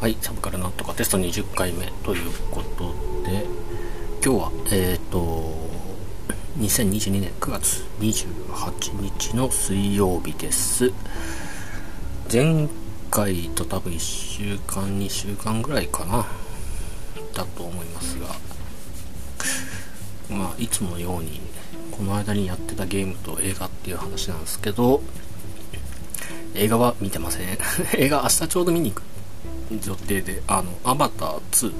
はい、サブカルなんとかテスト20回目ということで、今日は、えっ、ー、と、2022年9月28日の水曜日です。前回と多分1週間、2週間ぐらいかな、だと思いますが、まあ、いつものように、この間にやってたゲームと映画っていう話なんですけど、映画は見てません。映画明日ちょうど見に行く予定で、あの、アバター2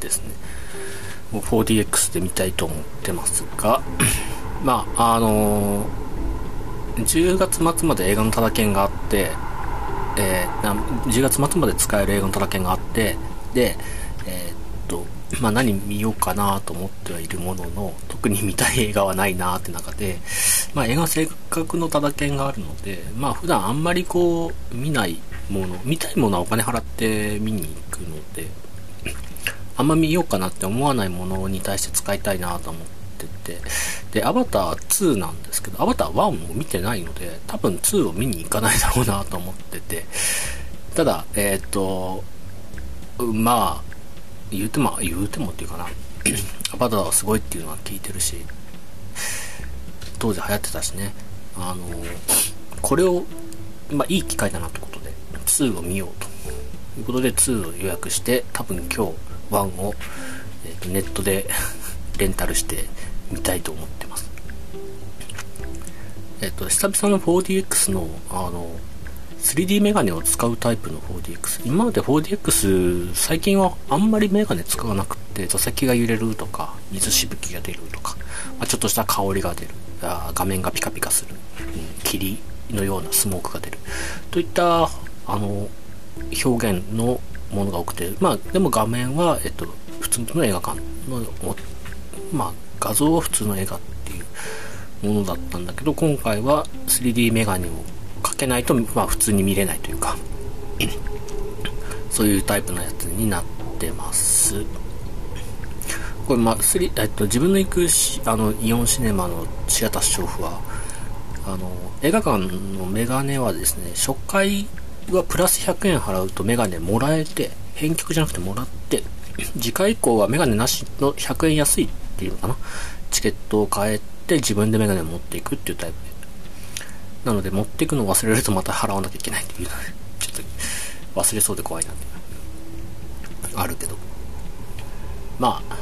ですね。4DX で見たいと思ってますが、まあ、あのー、10月末まで映画のただ券があって、えー、10月末まで使える映画のただ券があって、で、えー、っと、まあ何見ようかなと思ってはいるものの、特に見たい映画はないなって中で、まあ映画せっかくのただ券があるので、まあ普段あんまりこう、見ないもの、見たいものはお金払って見に行くので、あんま見ようかなって思わないものに対して使いたいなと思ってて、で、アバター2なんですけど、アバター1も見てないので、多分2を見に行かないだろうなと思ってて、ただ、えっ、ー、と、まあ、言うても、言うてもっていうかな、アバターはすごいっていうのは聞いてるし、当時流行ってたしね、あの、これを、まあいい機会だなと。2を見ようということで2を予約して多分今日1を、えーと、ネットで レンタルして見たいと思ってます。えっ、と久々の 4DX のあの 3D メガネを使うタイプの 4DX 今まで 4DX 最近はあんまりメガネ使わなくて座席が揺れるとか水しぶきが出るとか、まあ、ちょっとした香りが出る。あ画面がピカピカする、うん、霧のようなスモークが出る。といったあの、表現のものが多くて、まあ、でも画面は、えっと、普通の映画館の、まあ、画像は普通の映画っていうものだったんだけど、今回は 3D メガネをかけないと、まあ、普通に見れないというか、そういうタイプのやつになってます。これ、まあ、えっと、自分の行くあのイオンシネマのシアターショーフは、あの、映画館のメガネはですね、初回はプラス100円払うとメガネもらえて、返却じゃなくてもらって、次回以降はメガネなしの100円安いっていうのかな。チケットを変えて自分でメガネを持っていくっていうタイプで。なので持っていくのを忘れるとまた払わなきゃいけないっていうので、ちょっと忘れそうで怖いなって。あるけど。まあ、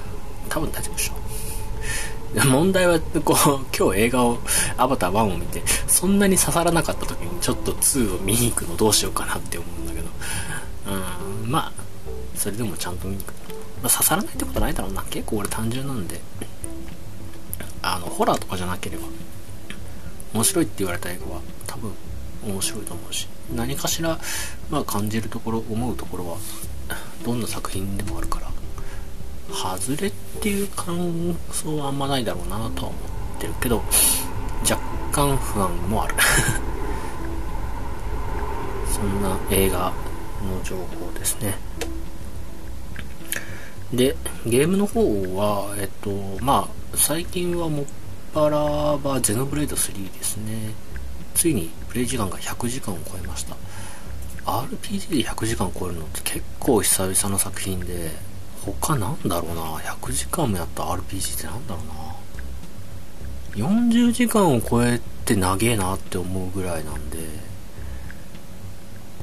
多分大丈夫でしょう。問題は、こう、今日映画を、アバター1を見て、そんなに刺さらなかった時に、ちょっと2を見に行くのどうしようかなって思うんだけど、うん、まあ、それでもちゃんと見に行く。まあ、刺さらないってことないだろうな。結構俺単純なんで、あの、ホラーとかじゃなければ、面白いって言われた映画は、多分、面白いと思うし、何かしら、まあ感じるところ、思うところは、どんな作品でもあるから、外れっていう感想はあんまないだろうなとは思ってるけど、若干不安もある そんな映画の情報ですね。で、ゲームの方は、えっと、まあ、最近はもっぱらはゼノブレード3ですね。ついにプレイ時間が100時間を超えました。RPG で100時間超えるのって結構久々の作品で、他なんだろうな。100時間もやった RPG ってなんだろうな。40時間を超えて長えなって思うぐらいなんで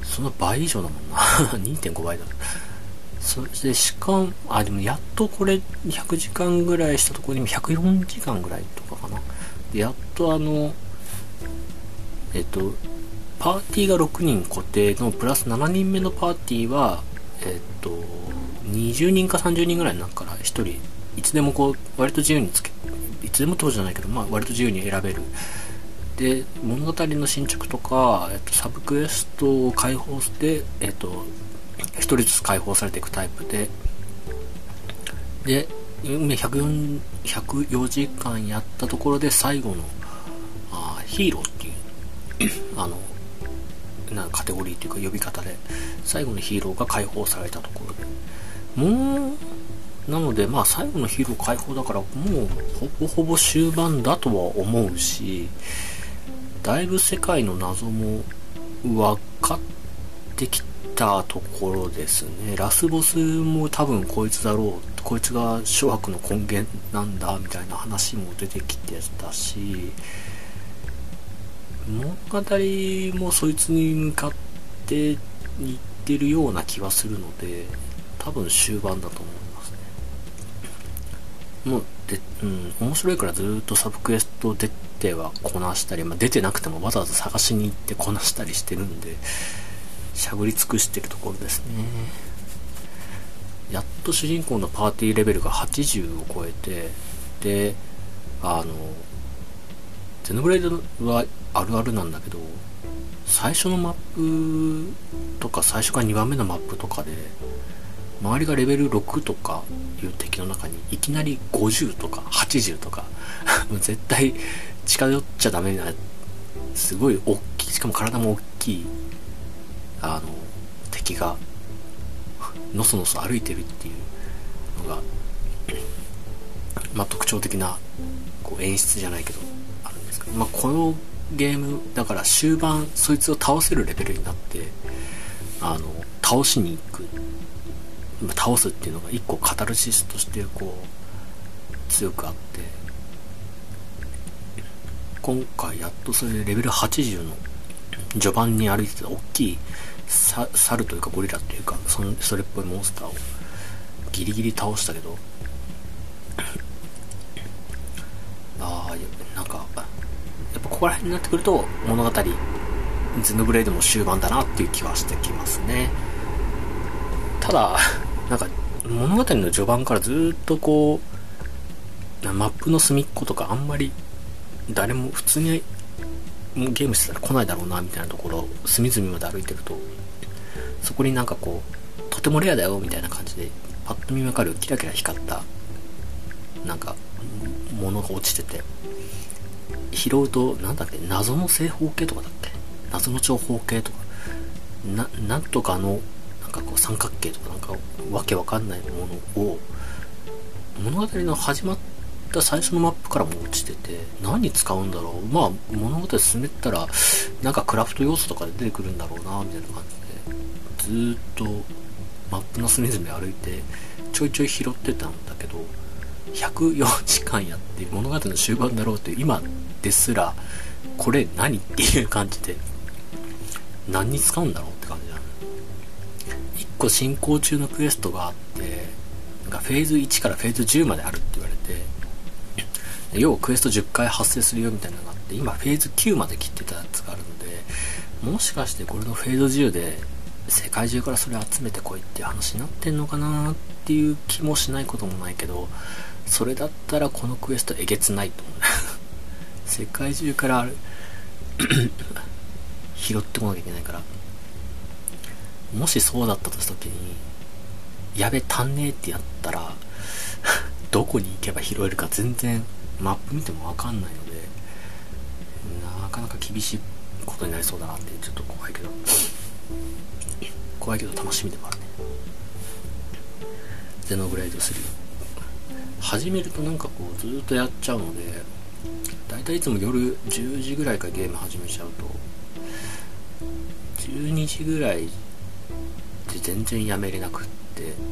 その倍以上だもんな。2.5倍だそしてしかもあでもやっとこれ100時間ぐらいしたところにも104時間ぐらいとかかな。やっとあのえっとパーティーが6人固定のプラス7人目のパーティーはえっと20人か30人ぐらいになるから1人。いつでもこう割と自由につけいつでも当時じゃないけど、まあ、割と自由に選べる。で物語の進捗とか、えっと、サブクエストを解放して、えっと、1人ずつ解放されていくタイプで。で104 104時間やったところで最後のあヒーローっていう あのなカテゴリーというか呼び方で最後のヒーローが解放されたところで。もう、なので、まあ最後のヒーロー解放だから、もうほぼほぼ終盤だとは思うし、だいぶ世界の謎も分かってきたところですね。ラスボスも多分こいつだろうこいつが諸悪の根源なんだみたいな話も出てきてたし物語もそいつに向かっていってるような気はするので多分終盤だと思いますね。もうで、うん、面白いからずっとサブクエスト出てはこなしたり、まあ、出てなくてもわざわざ探しに行ってこなしたりしてるんでしゃぶり尽くしてるところですね。やっと主人公のパーティーレベルが80を超えてであのゼノブレイドはあるあるなんだけど最初のマップとか最初から2番目のマップとかで周りがレベル6とかいう敵の中にいきなり50とか80とか 絶対近寄っちゃダメなすごい大きいしかも体も大きいあの敵がのそのそ歩いてるっていうのがまあ特徴的なこう演出じゃないけどあるんですけど、まあ、このゲームだから終盤そいつを倒せるレベルになってあの倒しに行く倒すっていうのが一個カタルシスとしてこう強くあって今回やっとそれでレベル80の序盤に歩いてた大きい猿というかゴリラというかそそれっぽいモンスターをギリギリ倒したけどああなんかやっぱここら辺になってくると物語ゼノブレイドも終盤だなっていう気はしてきますね。ただなんか物語の序盤からずっとこうマップの隅っことかあんまり誰も普通にゲームしてたら来ないだろうなみたいなところ隅々まで歩いてるとそこになんかこうとてもレアだよみたいな感じでパッと見わかるキラキラ光ったなんかものが落ちてて拾うとなんだっけ謎の正方形とかだっけ？謎の長方形とか。ななんとかのかこう三角形とかなんかわけわかんないものを物語の始まった最初のマップからも落ちてて何に使うんだろう？まあ物語進めたらなんかクラフト要素とかで出てくるんだろうなみたいな感じで。ずっとマップの隅々歩いてちょいちょい拾ってたんだけど104時間やって物語の終盤だろうって今ですらこれ何？っていう感じで何に使うんだろう？個進行中のクエストがあってがフェーズ1からフェーズ10まであるって言われて要はクエスト10回発生するよみたいなのがあって今フェーズ9まで切ってたやつがあるのでもしかしてこれのフェーズ10で世界中からそれ集めてこいっていう話になってんのかなっていう気もしないこともないけどそれだったらこのクエストえげつないと思う。世界中から 拾ってこなきゃいけないから。もしそうだったとした時にやべ足んねえってやったら どこに行けば拾えるか全然マップ見ても分かんないのでなかなか厳しいことになりそうだなってちょっと怖いけど。怖いけど楽しみでもあるね。ゼノグレード3始めるとなんかこうずっとやっちゃうので大体いつも夜10時ぐらいからゲーム始めちゃうと12時ぐらいで全然やめれなくって。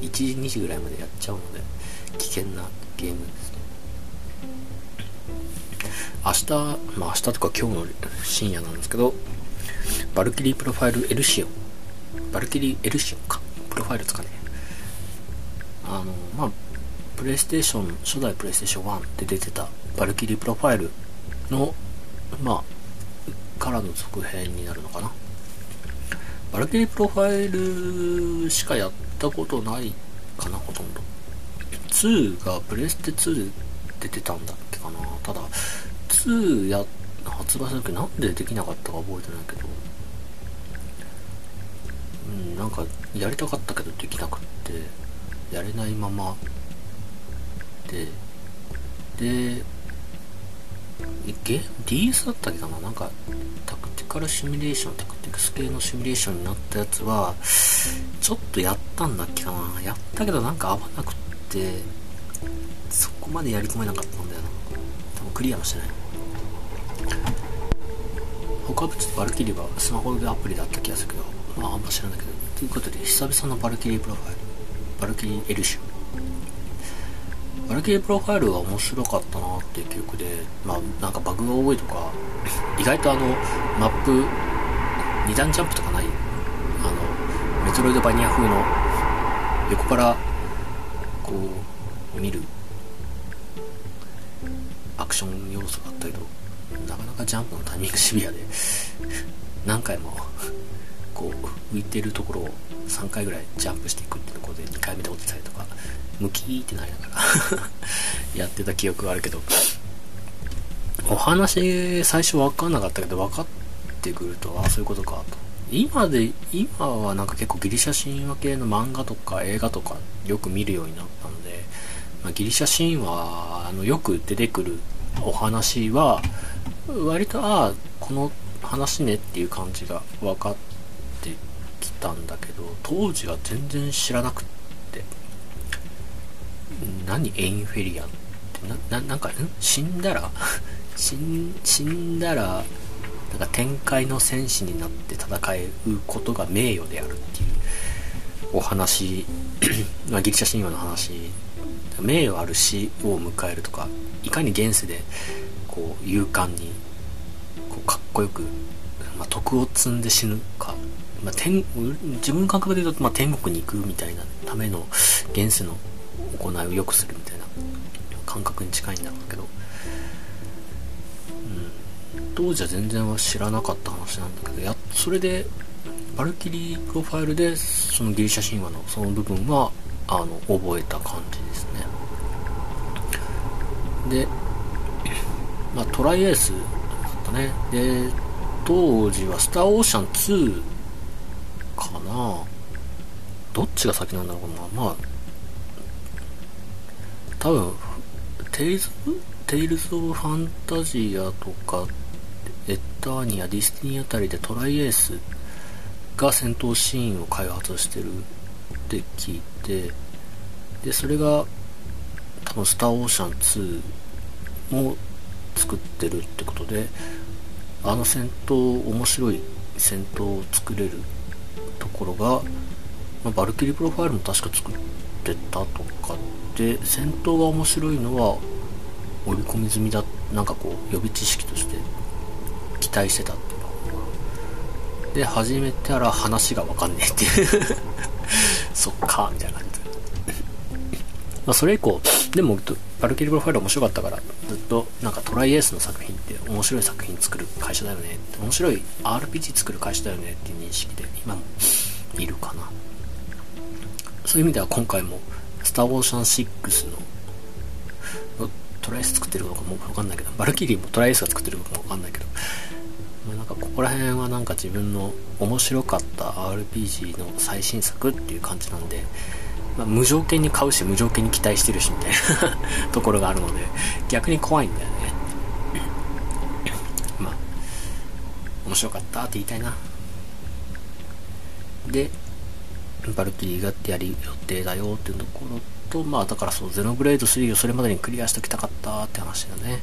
1時2時ぐらいまでやっちゃうので危険なゲームですね。明日まあ明日とか今日の深夜なんですけどバルキリープロファイルエルシオン。バルキリーエルシオンか。プロファイルですかねあのまあプレイステーション初代プレイステーション1で出てたバルキリープロファイルのまあからの続編になるのかな。バルキリープロファイルしかやったことないかなほとんど。2がプレステ2で出てたんだっけかな。ただ2や発売した時なんでできなかったか覚えてないけど。うんなんかやりたかったけどできなくって。やれないままで。でゲ DS だったっけかな？なんかタクティカルシミュレーションタクティクス系のシミュレーションになったやつはちょっとやったんだっけかな？やったけどなんか合わなくってそこまでやり込めなかったんだよな多分クリアもしてない他はちょっとバルキリーはスマホでアプリだった気がするけど、まああんま知らないけど。ということで、久々のバルキリープロファイル。バルキリーエルシュ。バルキリープロファイルは面白かったなっていう記憶で、まあなんかバグが多いとか、意外とあの、マップ、二段ジャンプとかない、あの、メトロイドバニア風の、横から、こう、見る、アクション要素があったけど、なかなかジャンプのタイミングシビアで、何回も、こう、浮いてるところを3回ぐらいジャンプしていくっていうところで2回目で落ちたりとか、ムキーってなりながら やってた記憶があるけど、お話最初分かんなかったけど分かってくると、ああ、そういうことかと。今で、今はなんか結構ギリシャ神話系の漫画とか映画とかよく見るようになったので、まあ、ギリシャ神話あのよく出てくるお話は、割と、ああ、この話ねっていう感じが分かってきたんだけど、当時は全然知らなくて何エインフェリアンってな、な、なんか、ん死んだら死ん、死んだら、なんか天界の戦士になって戦うことが名誉であるっていうお話、まあギリシャ神話の話、名誉ある死を迎えるとか、いかに現世で、こう、勇敢に、こうかっこよく、まあ、徳を積んで死ぬか、まあ、天自分の感覚で言うと、まあ、天国に行くみたいなための現世の行いを良くするみたいな感覚に近いんだろうけど、うん、当時は全然は知らなかった話なんだけどやそれでバルキリープロファイルでそのギリシャ神話のその部分はあの覚えた感じですね。で、まあ、トライエースだったね。で当時はスターオーシャン2かな。どっちが先なんだろうな。まあ多分テイルズテイルズ・オブ・ファンタジアとかエッターニアディスティニーあたりでトライエースが戦闘シーンを開発してるって聞いてでそれが多分スターオーシャン2も作ってるってことであの戦闘面白い戦闘を作れるところが、まあ、バルキリープロファイルも確か作ってたとかで戦闘が面白いのは織り込み済みだなんかこう予備知識として期待してたっていうので始めたら話が分かんねえっていう。そっかみたいな感じ。でまあそれ以降でもバルキリプロファイル面白かったからずっとなんかトライエースの作品って面白い作品作る会社だよね面白い RPG 作る会社だよねっていう認識で今もいるかな。そういう意味では今回もスター・オーシャン6のトライス作ってるのかもわかんないけど、バルキリーもトライアスが作ってるのかもわかんないけど、まあ、なんかここら辺はなんか自分の面白かった RPG の最新作っていう感じなんで、まあ、無条件に買うし無条件に期待してるしみたいなところがあるので、逆に怖いんだよね。ま、面白かったって言いたいな。で、バルキリーがやる予定だよっていうところと、まあだからそう、ゼノブレード3をそれまでにクリアしておきたかったって話だね。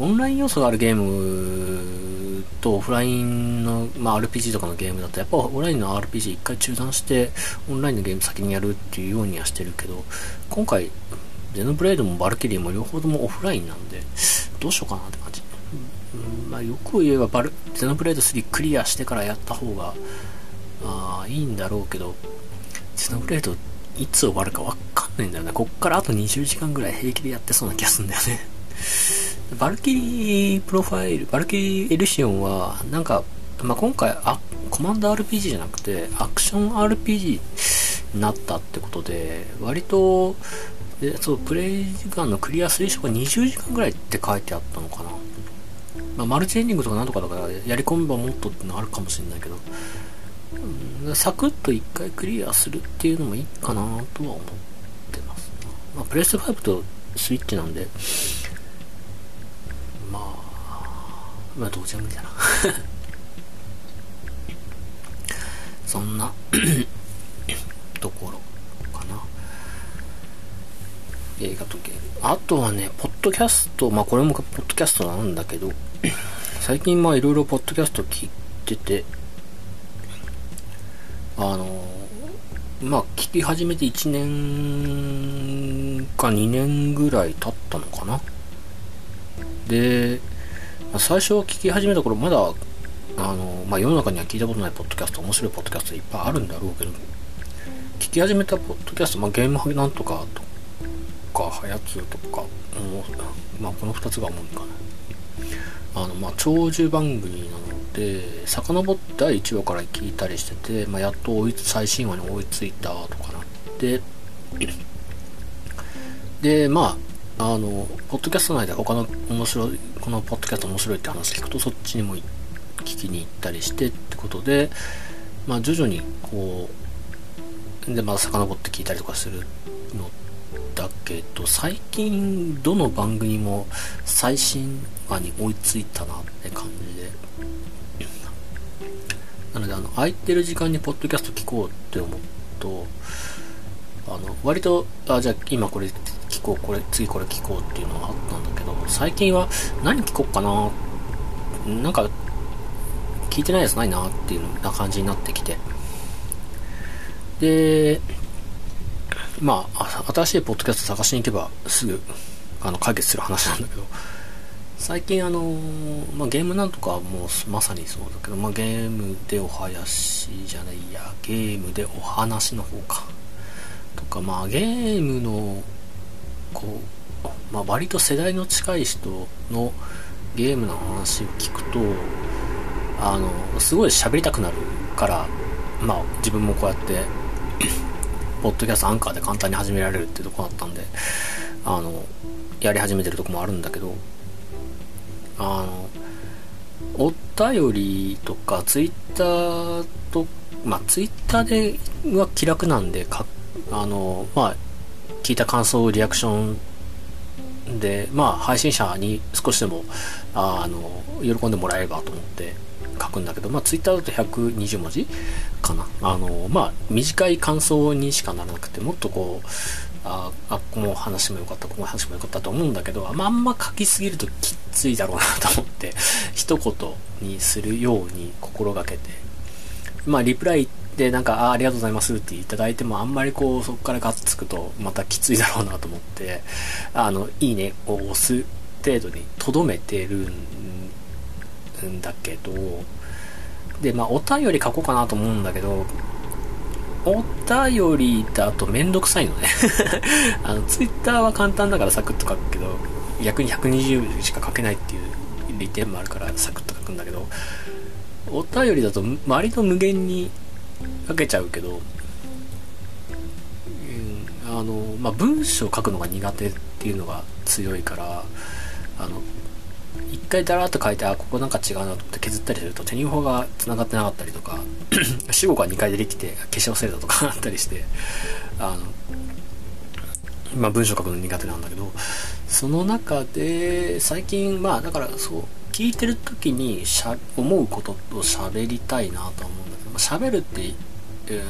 オンライン要素があるゲームとオフラインの、まあ、RPG とかのゲームだとやっぱオンラインの RPG 一回中断してオンラインのゲーム先にやるっていうようにはしてるけど今回ゼノブレードもバルキリーも両方ともオフラインなんでどうしようかなって感じ、うんまあ、よく言えばバルゼノブレイド3クリアしてからやった方がああいいんだろうけど、ゼノブレイドいつ終わるかわかんないんだよね。こっからあと20時間ぐらい平気でやってそうな気がするんだよね。バルキリープロファイル、バルキリーエルシオンは、なんか、まあ、今回あ、コマンド RPG じゃなくて、アクション RPG になったってことで、割と、でそう、プレイ時間のクリア推奨が20時間ぐらいって書いてあったのかな。まあ、マルチエンディングとかなんとかだから、やり込めばもっとってのあるかもしれないけど、サクッと1回クリアするっていうのもいいかなとは思ってます。まあ、プレステ5とスイッチなんで、まあ、まあ、どうちゃ無理だな。そんな ところかな。映画とゲーム。あとはね、ポッドキャスト、まあこれもポッドキャストなんだけど、最近まあいろいろポッドキャスト聞いてて、あの、まあ聞き始めて1年か2年ぐらい経ったのかな。で、最初聞き始めた頃まだ、あの、まあ世の中には聞いたことないポッドキャスト、面白いポッドキャストいっぱいあるんだろうけど、聞き始めたポッドキャスト、まあゲームなんとかとか、はやつとか、まあこの2つが主にかな。あの、まあ、長寿番組なので、遡って第1話から聞いたりしてて、まあ、やっと追い最新話に追いついたとかなって、で、まあ、あの、ポッドキャスト内で他の面白い、このポッドキャスト面白いって話聞くと、そっちにも聞きに行ったりしてってことで、まあ、徐々にこう、で、まあ、遡って聞いたりとかするのだけど、最近どの番組も最新話に追いついたなって感じで。なので、あの、空いてる時間にポッドキャスト聞こうって思うと、あの、割と、あ、じゃあ今これ聞こう、これ、次これ聞こうっていうのがあったんだけど、最近は何聞こうかな？なんか、聞いてないやつないなっていうな感じになってきて。で、まあ、新しいポッドキャスト探しに行けばすぐあの解決する話なんだけど、最近あの、まあ、ゲームなんとかもまさにそうだけど、まあ、ゲームでお話じゃないや、ゲームでお話の方か。とか、まあ、ゲームの、こう、まあ、割と世代の近い人のゲームの話を聞くと、あの、すごい喋りたくなるから、まあ、自分もこうやって ポッドキャストアンカーで簡単に始められるっていうとこだったんで、あの、やり始めてるとこもあるんだけど、あの、お便りとか、ツイッターと、まあ、ツイッターでは気楽なんで、か、あの、まあ、聞いた感想、リアクションで、まあ、配信者に少しでも、あの、喜んでもらえればと思って、書くんだけど、まあ、ツイッターだと120文字かな。あの、まあ、短い感想にしかならなくて、もっとこう、あ、あ、この話も良かった、この話も良かったと思うんだけど、あまんま書きすぎるときついだろうなと思って、一言にするように心がけて、まあ、リプライでなんか、あありがとうございますっていただいても、あんまりこう、そこからガッつくと、またきついだろうなと思って、あの、いいねを押す程度に留めてるんだけど、で、まあ、お便り書こうかなと思うんだけど、お便りだとめんどくさいのね。あの、ツイッターは簡単だからサクッと書くけど、逆に120しか書けないっていう利点もあるからサクッと書くんだけど、お便りだと割と無限に書けちゃうけど、うん、あの、まあ、文章書くのが苦手っていうのが強いから、あの、回だらっと書いて、あ、ここなんか違うなと思って削ったりすると、手に法が繋がってなかったりとか、死後が2回出てきて消し忘れたとかあったりして、あの、まあ文章書くの苦手なんだけど、その中で、最近、まあだからそう、聞いてる時にしゃ思うことを喋りたいなと思うんだけど、まあ、喋るって、え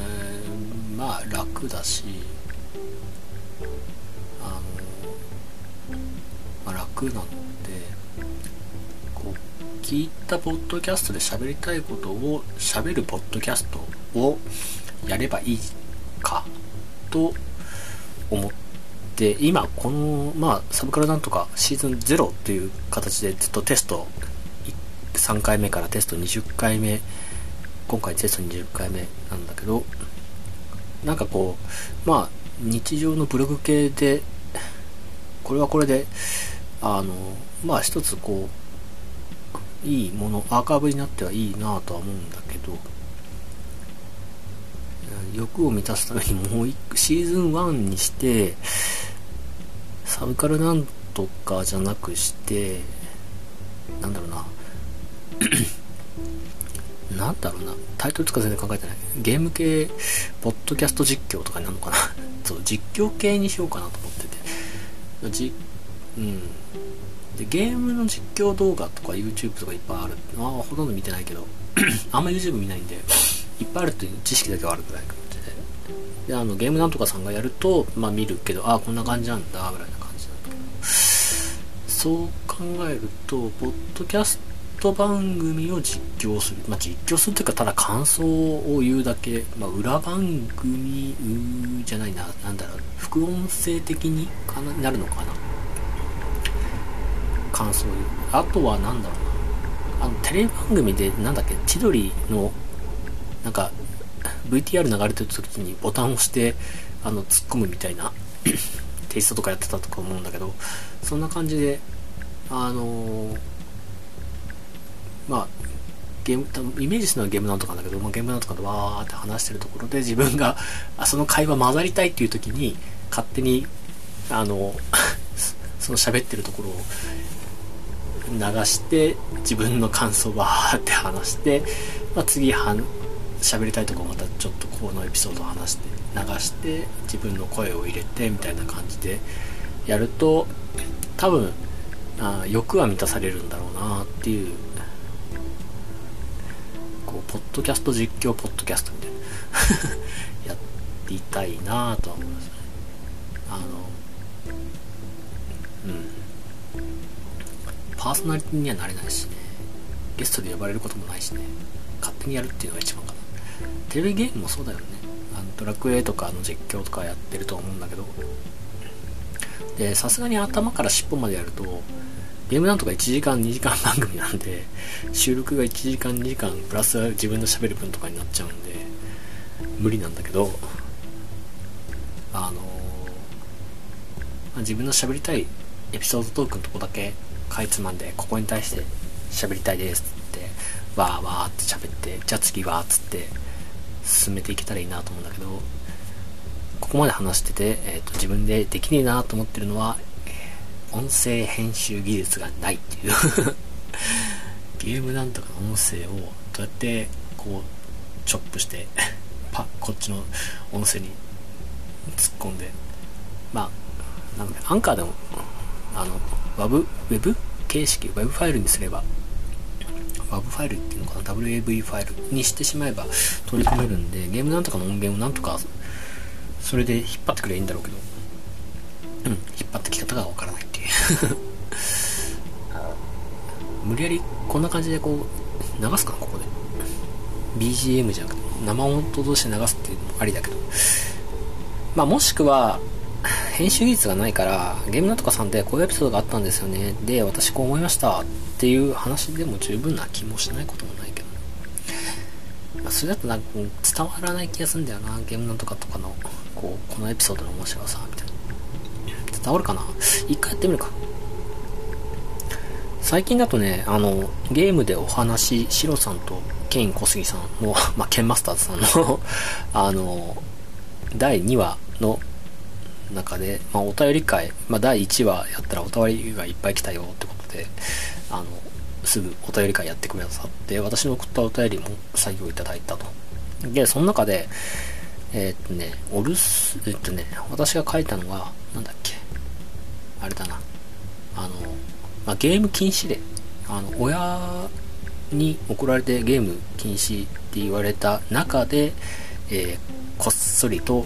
ー、まあ楽だし、あの、まあ、楽なの。聞いたポッドキャストで喋りたいことを喋るポッドキャストをやればいいかと思って今このまあサブカルなんとかシーズン0という形でずっとテスト3回目からテスト20回目今回テスト20回目なんだけどなんかこうまあ日常のブログ系でこれはこれであのまあ一つこういいものアーカイブになってはいいなぁとは思うんだけど欲を満たすためにもうシーズン1にしてサブカルなんとかじゃなくしてなんだろうな。なんだろうな。タイトルとか全然考えてない。ゲーム系ポッドキャスト実況とかになるのかな。そう実況系にしようかなと思ってて。じうん。でゲームの実況動画とか YouTube とかいっぱいあるああほとんど見てないけど あんま YouTube 見ないんでいっぱいあるっていう知識だけはあるぐらい感じでであのゲームなんとかさんがやるとまあ見るけどああこんな感じなんだぐらいな感じなんだけどそう考えるとポッドキャスト番組を実況する。まあ、実況するというか、ただ感想を言うだけ。まあ、裏番組じゃないな、なんだろう、副音声的にかななるのかな。感想を言う。あとはなんだろうな。あの、テレビ番組で、なんだっけ、千鳥の、なんか、VTR 流れてる時にボタンを押して、あの、突っ込むみたいな テイストとかやってたとか思うんだけど、そんな感じで、あのー、まあ、ゲーム、イメージするのはゲームなんとかなんだけど、まあ、ゲームなんとかでわーって話してるところで自分が、あその会話混ざりたいっていう時に、勝手に、あの、その喋ってるところを流して、自分の感想わーって話して、まあ、次はん、喋りたいとこまたちょっとこのエピソードを話して流して自分の声を入れてみたいな感じでやると多分あ欲は満たされるんだろうなっていうこうポッドキャスト実況ポッドキャストみたいな やっていたいなとは思いますね。あのうん。パーソナリティにはなれないしね。ゲストで呼ばれることもないしね。勝手にやるっていうのが一番かな。テレビゲームもそうだよね。あのドラクエとかの実況とかやってると思うんだけど。でさすがに頭から尻尾までやるとゲームなんとか1時間2時間番組なんで収録が1時間2時間プラス自分のしゃべる分とかになっちゃうんで無理なんだけどあのまあ、自分の喋りたいエピソードトークのとこだけかいつまんでここに対して喋りたいですってわーわーって喋ってじゃあ次はっつって進めていけたらいいなと思うんだけどここまで話してて、えーと、自分でできねえなと思ってるのは、音声編集技術がないっていう。ゲームなんとかの音声をどうやってこうチョップしてパこっちの音声に突っ込んで。まあなんか、アンカーでもあの WAV ウェブ形式 WEB ファイルにすれば WAV ファイルっていうのかな？WAV ファイルにしてしまえば取り込めるんでゲームなんとかの音源をなんとかそれで引っ張ってくればいいんだろうけど。うん引っ張ってき方がわからないっていう。無理やりこんな感じでこう流すかなここで。BGM じゃなくて生音として流すっていうのもありだけど。まあもしくは編集技術がないからゲームなんとかさんでこういうエピソードがあったんですよね。で私こう思いましたっていう話でも十分な気もしないこともないけど、まあ、それだとなんか伝わらない気がするんだよな。ゲームなんとかとかのこうこのエピソードの面白さみたいな。伝わるかな？一回やってみるか。最近だとねあのゲームでお話シロさんとケイン小杉さんの、まあ、ケンマスターズさんの あの第2話の中で、まあ、お便り会、まあ、第1話やったらお便りがいっぱい来たよってことで、あの、すぐお便り会やってくださって、私の送ったお便りも採用いただいたと。で、その中で、えー、っとね、お留守、えっとね、私が書いたのは、なんだっけ、あれだな、あの、まあ、ゲーム禁止令、あの、親に送られてゲーム禁止って言われた中で、えー、こっそりと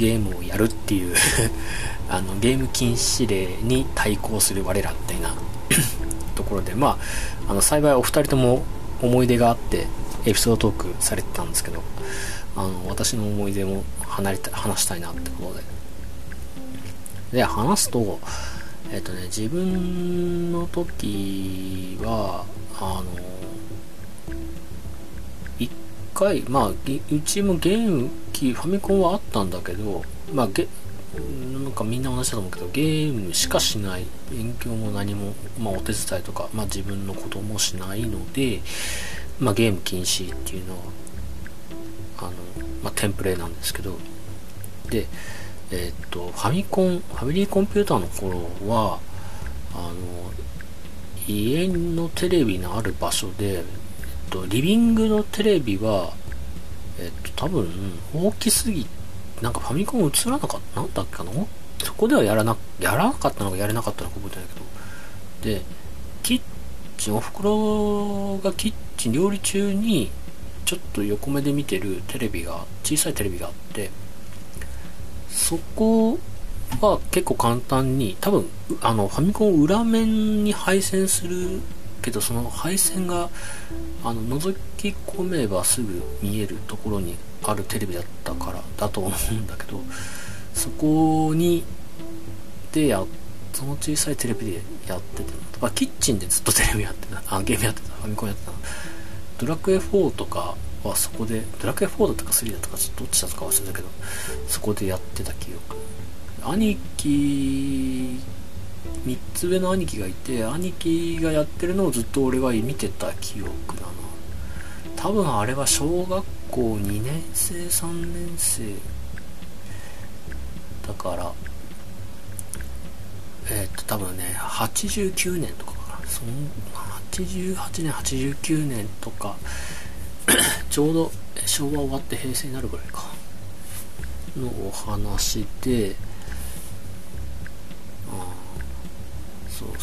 ゲームをやるっていう あのゲーム禁止令に対抗する我らみたいな ところでまああの幸いお二人とも思い出があってエピソードトークされてたんですけどあの私の思い出も離れた話したいなってことで。で話すとえっ、とね自分の時はあの回、まあ、うちもゲーム機、ファミコンはあったんだけど、まあ、ゲなんかみんな同じだと思うけど、ゲームしかしない、勉強も何も、まあ、お手伝いとか、まあ、自分のこともしないので、まあ、ゲーム禁止っていうのは、あの、まあ、テンプレなんですけど、で、えー、っと、ファミコン、ファミリーコンピューターの頃は、あの、家のテレビのある場所で、と、リビングのテレビは、えっと、多分、大きすぎ、なんかファミコン映らなかった、なんだっけかな？そこではやらな、やらなかったのかやれなかったのか覚えてないけど。で、キッチン、お袋がキッチン、料理中に、ちょっと横目で見てるテレビが、小さいテレビがあって、そこは結構簡単に、多分、あの、ファミコン裏面に配線するけどその配線があの覗き込めばすぐ見えるところにあるテレビだったからだと思うんだけどそこにでやその小さいテレビでやってたとかキッチンでずっとテレビやってた。あゲームやってた。ファミコンやってたドラクエ4とかはそこでドラクエ4だったか3だったかどっちだったか忘れたけどそこでやってた記憶。兄貴3つ上の兄貴がいて兄貴がやってるのをずっと俺は見てた記憶だな。多分あれは小学校2年生3年生だからえー、っと多分ね89年とかかな。その88年89年とか ちょうど昭和終わって平成になるぐらいか。のお話で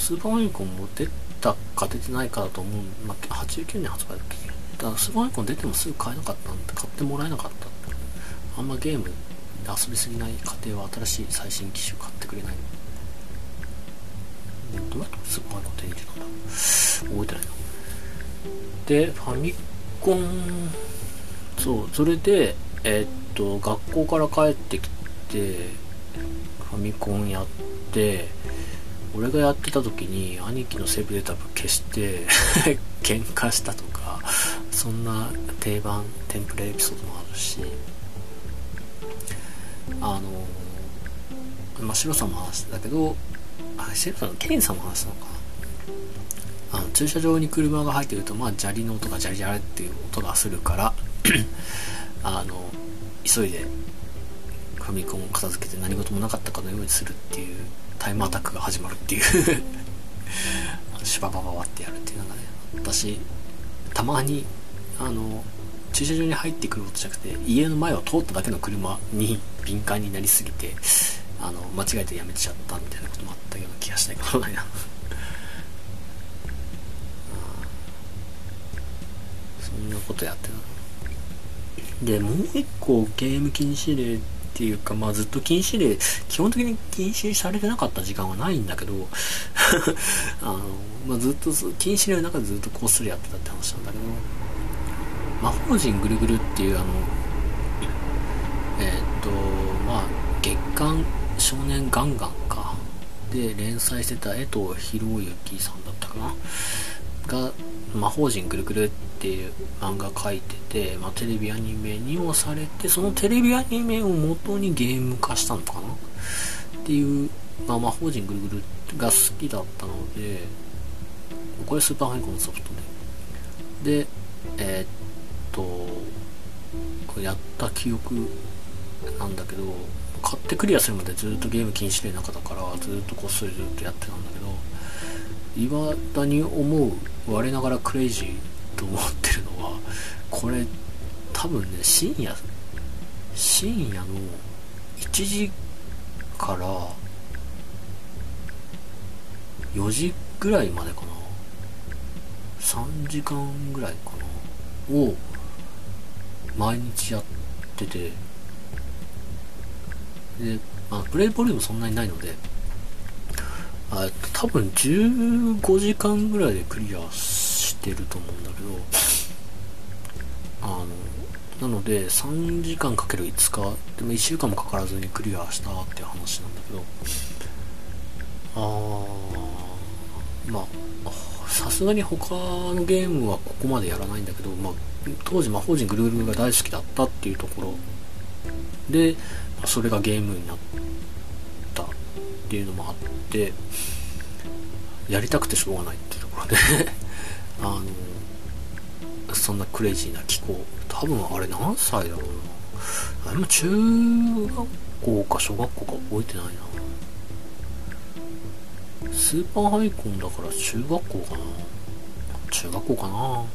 スーパーファミコンも出たか出てないかだと思う、まあ、89年発売だっけ？だからスーパーファミコン出てもすぐ買えなかったんで買ってもらえなかった。あんまゲームで遊びすぎない家庭は新しい最新機種買ってくれない。どうやってスーパーファミコン手に入れたんだ？覚えてないな。でファミコンそうそれでえー、っと学校から帰ってきてファミコンやって俺がやってた時に兄貴のセーブデータ消して 喧嘩したとかそんな定番テンプレエピソードもあるしあのまあ白さんも話してたけどあ白さんケインさんも話したのかあの駐車場に車が入ってるとまあ砂利の音がジャリジャリっていう音がするから あの急いでファミコンを片付けて何事もなかったかのようにするっていうタイムアタックが始まるっていう。シュババババってやるっていうのがね。私たまにあの駐車場に入ってくることじゃなくて家の前を通っただけの車に敏感になりすぎてあの間違えてやめちゃったみたいなこともあったような気がしたけどない。なそんなことやってたでもう一個ゲーム禁止令っていうか、まあずっと禁止令、基本的に禁止されてなかった時間はないんだけど、あの、まあずっと禁止令の中でずっとこっそりやってたって話なんだけど、魔法陣ぐるぐるっていうあの、えー、っと、まあ月刊少年ガンガンか。で連載してた江藤博之さんだったかなが魔法陣ぐるぐるってていう漫画書いてて、まあ、テレビアニメにもされてそのテレビアニメを元にゲーム化したのかな？っていう、まあ、魔法陣ぐるぐるが好きだったのでこれスーパーファミコンのソフトで。でえー、っとこれやった記憶なんだけど買ってクリアするまでずっとゲーム禁止令の中だからずっとこっそりずっとやってたんだけどいまだに思う我ながらクレイジーと思ってるのはこれ多分ね深夜深夜の1時から4時ぐらいまでかな。3時間ぐらいかな。を毎日やってて。で、まあ、プレイボリュームそんなにないのであ多分15時間ぐらいでクリアしてると思うんだけどあのなので3時間かける5日でも1週間もかからずにクリアしたっていう話なんだけどあーまあさすがに他のゲームはここまでやらないんだけど、まあ、当時魔法陣ぐるぐるが大好きだったっていうところ。でそれがゲームになったっていうのもあってやりたくてしょうがないっていうところで。あのそんなクレイジーな気候。多分あれ何歳だろうな。あれも中学校か小学校か覚えてないな。スーパーファミコンだから中学校かな。中学校かな。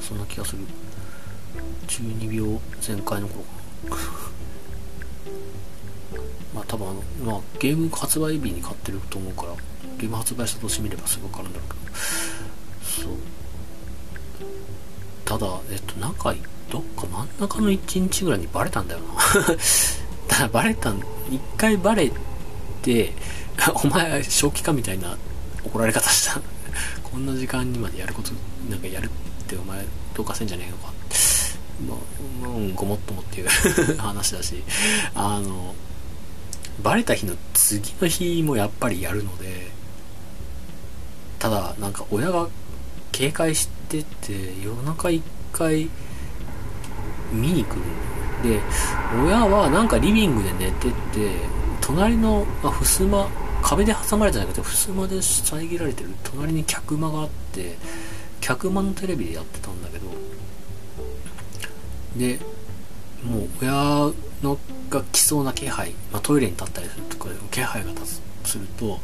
そんな気がする。12秒全開の頃かな。まあ多分あの、まあゲーム発売日に買ってると思うから、ゲーム発売した年見ればすぐ分かるんだろうけど、ただ、えっと、なんか、どっか真ん中の1日ぐらいにバレたんだよな。だからバレたん、一回バレて、お前正気かみたいな怒られ方した。こんな時間にまでやることなんかやるってお前どうかせんじゃねえのか。まあ、うん、ごもっともっていう話だし。あのバレた日の次の日もやっぱりやるのでただなんか親が警戒してて夜中一回見に来るで親はなんかリビングで寝てて隣のあ襖壁で挟まれてないけど襖で遮られてる。隣に客間があって客間のテレビでやってたんだけど。でもう親のが来そうな気配、まあ、トイレに立ったりするとか気配が立つすると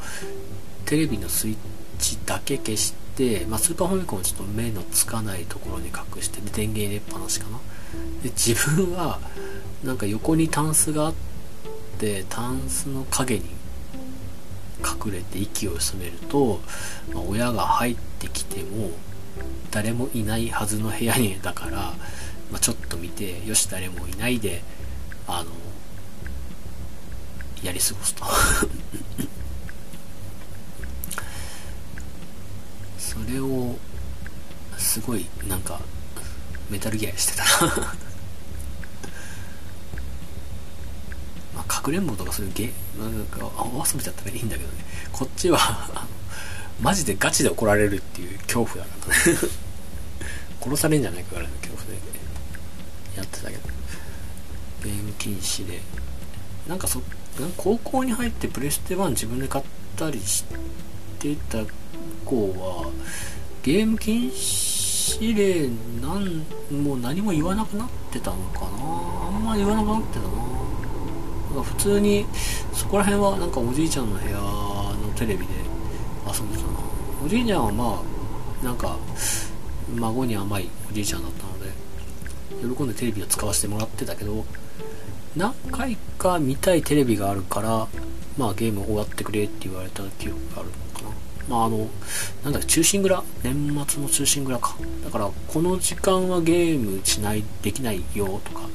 テレビのスイッチだけ消して、まあ、スーパーファミコンをちょっと目のつかないところに隠してで電源入れっぱなしかな。で自分はなんか横にタンスがあってタンスの影に隠れて息を潜めると、まあ、親が入ってきても誰もいないはずの部屋にだから、まあ、ちょっと見てよし誰もいないであのやり過ごすとそれをすごいなんかメタルギアしてた まあかくれんぼとかそういうゲなんか合わせちゃったらいいんだけどね。こっちは マジでガチで怒られるっていう恐怖だからね。殺されんじゃないかぐらいの恐怖で。やってたけど。ゲーム禁止で。なんかそ高校に入ってプレステ1自分で買ったりしてた子はゲーム禁止令なんもう何も言わなくなってたのかな。あんまり言わなくなってたな。なんか普通にそこら辺はなんかおじいちゃんの部屋のテレビで遊んでたなおじいちゃんはまあなんか孫に甘いおじいちゃんだったので喜んでテレビを使わせてもらってたけど何回か見たいテレビがあるからまあゲーム終わってくれって言われた記憶がある。まああのなんだ中心蔵？年末の中心蔵か。だからこの時間はゲームしないできないよとか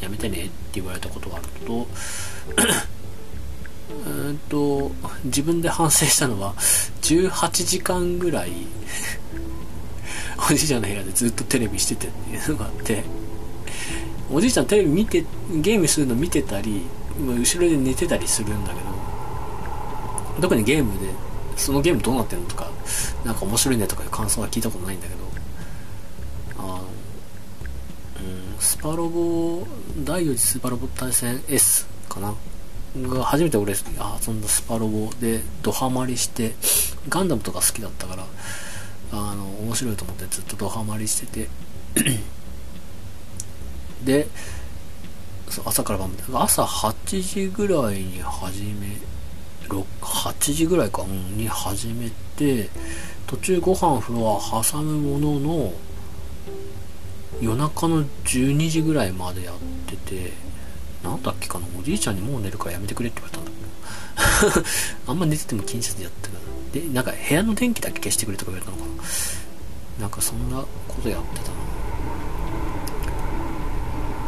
やめてねって言われたことがある とうんと自分で反省したのは18時間ぐらい おじいちゃんの部屋でずっとテレビしててっていうのがあっておじいちゃんテレビ見てゲームするの見てたり後ろで寝てたりするんだけど特にゲームでそのゲームどうなってんのとかなんか面白いねとかいう感想は聞いたことないんだけどあのうんスパロボ第4次スパロボ対戦 S かな？が初めて俺あそんなスパロボでドハマりしてガンダムとか好きだったからあの面白いと思ってずっとドハマりしてて。で朝から晩まで。朝8時ぐらいに始め8時ぐらいか、に始めて途中ご飯風呂は挟むものの夜中の12時ぐらいまでやっててなんだっけかなおじいちゃんにもう寝るからやめてくれって言われたんだ。け どあんま寝てても気にせずやってた。でなんか部屋の電気だけ消してくれとか言われたのかな。なんかそんなことやってたな。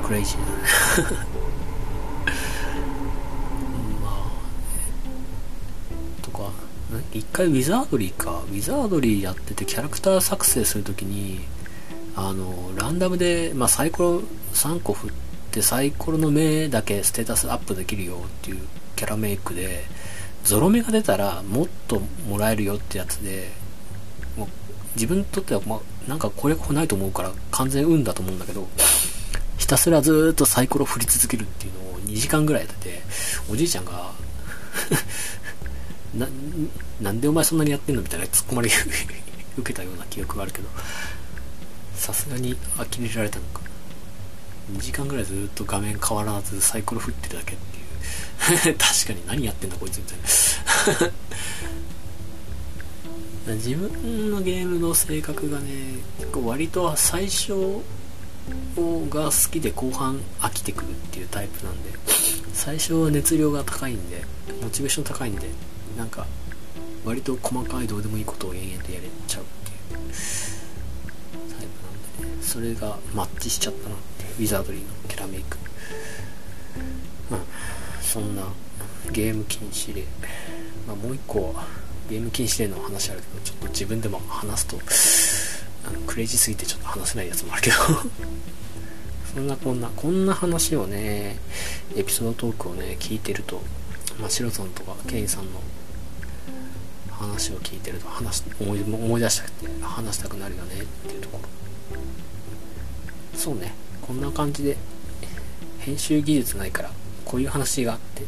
クレイジーだね。一回ウィザードリーか。ウィザードリーやっててキャラクター作成するときにあのランダムで、まあ、サイコロ3個振ってサイコロの目だけステータスアップできるよっていうキャラメイクでゾロ目が出たらもっともらえるよってやつでもう自分にとっては、まあ、なんかこれないと思うから完全運だと思うんだけどひたすらずっとサイコロ振り続けるっていうのを2時間ぐらいやってておじいちゃんがななんでお前そんなにやってんのみたいな突っ込まれ受けたような記憶があるけどさすがに呆れられたのか。2時間ぐらいずっと画面変わらずサイコロ振ってるだけっていう。確かに何やってんだこいつみたいな。自分のゲームの性格がね結構割と最初が好きで後半飽きてくるっていうタイプなんで最初は熱量が高いんでモチベーション高いんでなんか割と細かいどうでもいいことを延々とやれちゃうっていうタイプなんでねそれがマッチしちゃったなってウィザードリーのキャラメイク。うん。そんなゲーム禁止で、まあ、もう一個はゲーム禁止令の話あるけどちょっと自分でも話すとあのクレイジーすぎてちょっと話せないやつもあるけど。そんなこんなこんな話をねエピソードトークをね聞いてるとまあシロさんとかケインさんの話を聞いてると話思い思い出したくて話したくなるよねっていうところ。そうね。こんな感じで編集技術ないからこういう話があって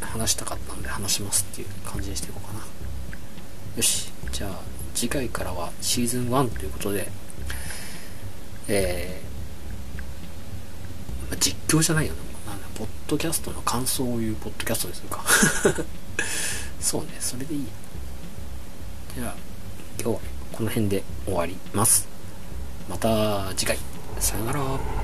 話したかったので話しますっていう感じにしていこうかな。よし。じゃあ次回からはシーズン1ということでえー、まあ、実況じゃないよな、なんポッドキャストの感想を言うポッドキャストでするか。そうね。それでいい。じでは今日はこの辺で終わります。また次回。さよなら。